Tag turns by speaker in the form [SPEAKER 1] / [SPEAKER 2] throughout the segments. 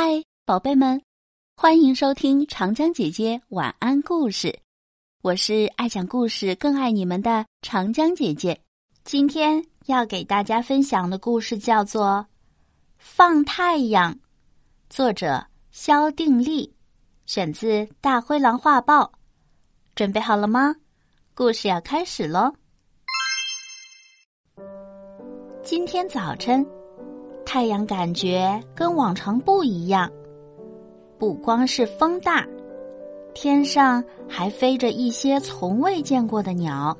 [SPEAKER 1] 嗨，宝贝们，欢迎收听长江姐姐晚安故事。我是爱讲故事、更爱你们的长江姐姐。今天要给大家分享的故事叫做《放太阳》，作者肖定力，选自《大灰狼画报》。准备好了吗？故事要开始喽！今天早晨。太阳感觉跟往常不一样，不光是风大，天上还飞着一些从未见过的鸟。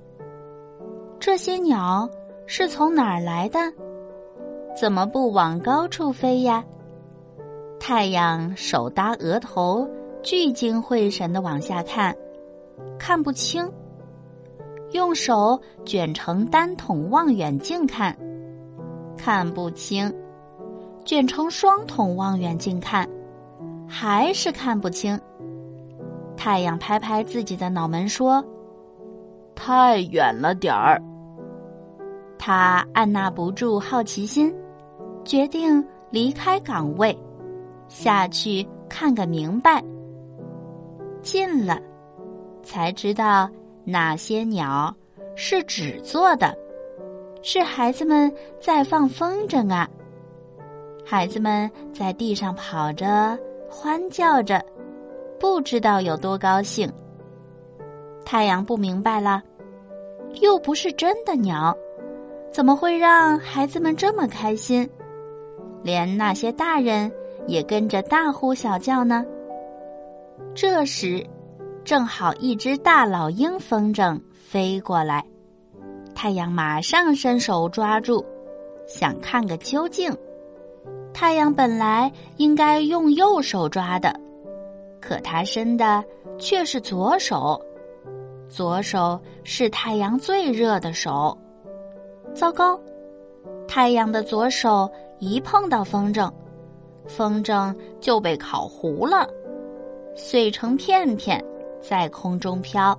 [SPEAKER 1] 这些鸟是从哪儿来的？怎么不往高处飞呀？太阳手搭额头，聚精会神的往下看，看不清。用手卷成单筒望远镜看，看不清。卷成双筒望远镜看，还是看不清。太阳拍拍自己的脑门说：“
[SPEAKER 2] 太远了点儿。”
[SPEAKER 1] 他按捺不住好奇心，决定离开岗位，下去看个明白。近了，才知道那些鸟是纸做的，是孩子们在放风筝啊。孩子们在地上跑着，欢叫着，不知道有多高兴。太阳不明白了，又不是真的鸟，怎么会让孩子们这么开心？连那些大人也跟着大呼小叫呢。这时，正好一只大老鹰风筝飞过来，太阳马上伸手抓住，想看个究竟。太阳本来应该用右手抓的，可他伸的却是左手。左手是太阳最热的手。糟糕！太阳的左手一碰到风筝，风筝就被烤糊了，碎成片片，在空中飘。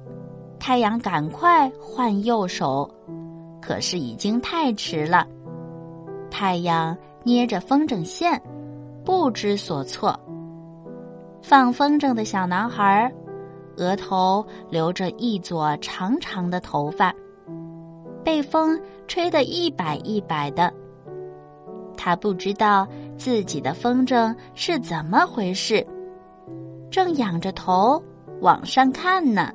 [SPEAKER 1] 太阳赶快换右手，可是已经太迟了。太阳。捏着风筝线，不知所措。放风筝的小男孩，额头留着一撮长长的头发，被风吹得一摆一摆的。他不知道自己的风筝是怎么回事，正仰着头往上看呢。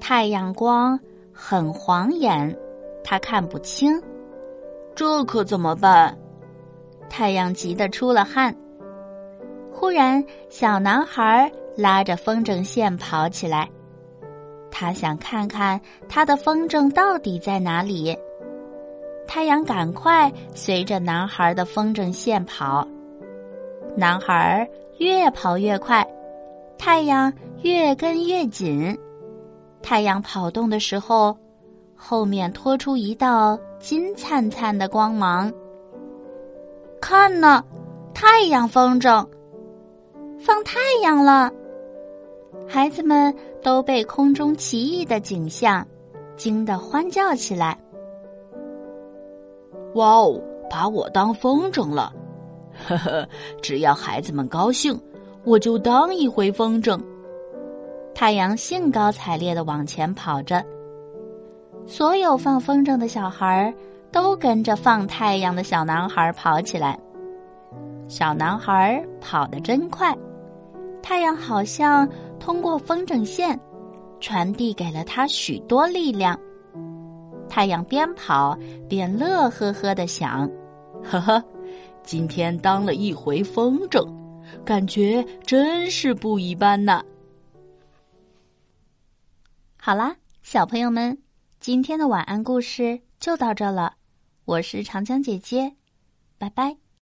[SPEAKER 1] 太阳光很晃眼，他看不清。
[SPEAKER 2] 这可怎么办？
[SPEAKER 1] 太阳急得出了汗。忽然，小男孩拉着风筝线跑起来，他想看看他的风筝到底在哪里。太阳赶快随着男孩的风筝线跑，男孩越跑越快，太阳越跟越紧。太阳跑动的时候，后面拖出一道金灿灿的光芒。看呢，太阳风筝放太阳了。孩子们都被空中奇异的景象惊得欢叫起来。
[SPEAKER 2] 哇哦，把我当风筝了！呵呵，只要孩子们高兴，我就当一回风筝。
[SPEAKER 1] 太阳兴高采烈的往前跑着，所有放风筝的小孩儿。都跟着放太阳的小男孩跑起来。小男孩跑得真快，太阳好像通过风筝线，传递给了他许多力量。太阳边跑边乐呵呵的想：“
[SPEAKER 2] 呵呵，今天当了一回风筝，感觉真是不一般呢。”
[SPEAKER 1] 好啦，小朋友们，今天的晚安故事就到这了。我是长江姐姐，拜拜。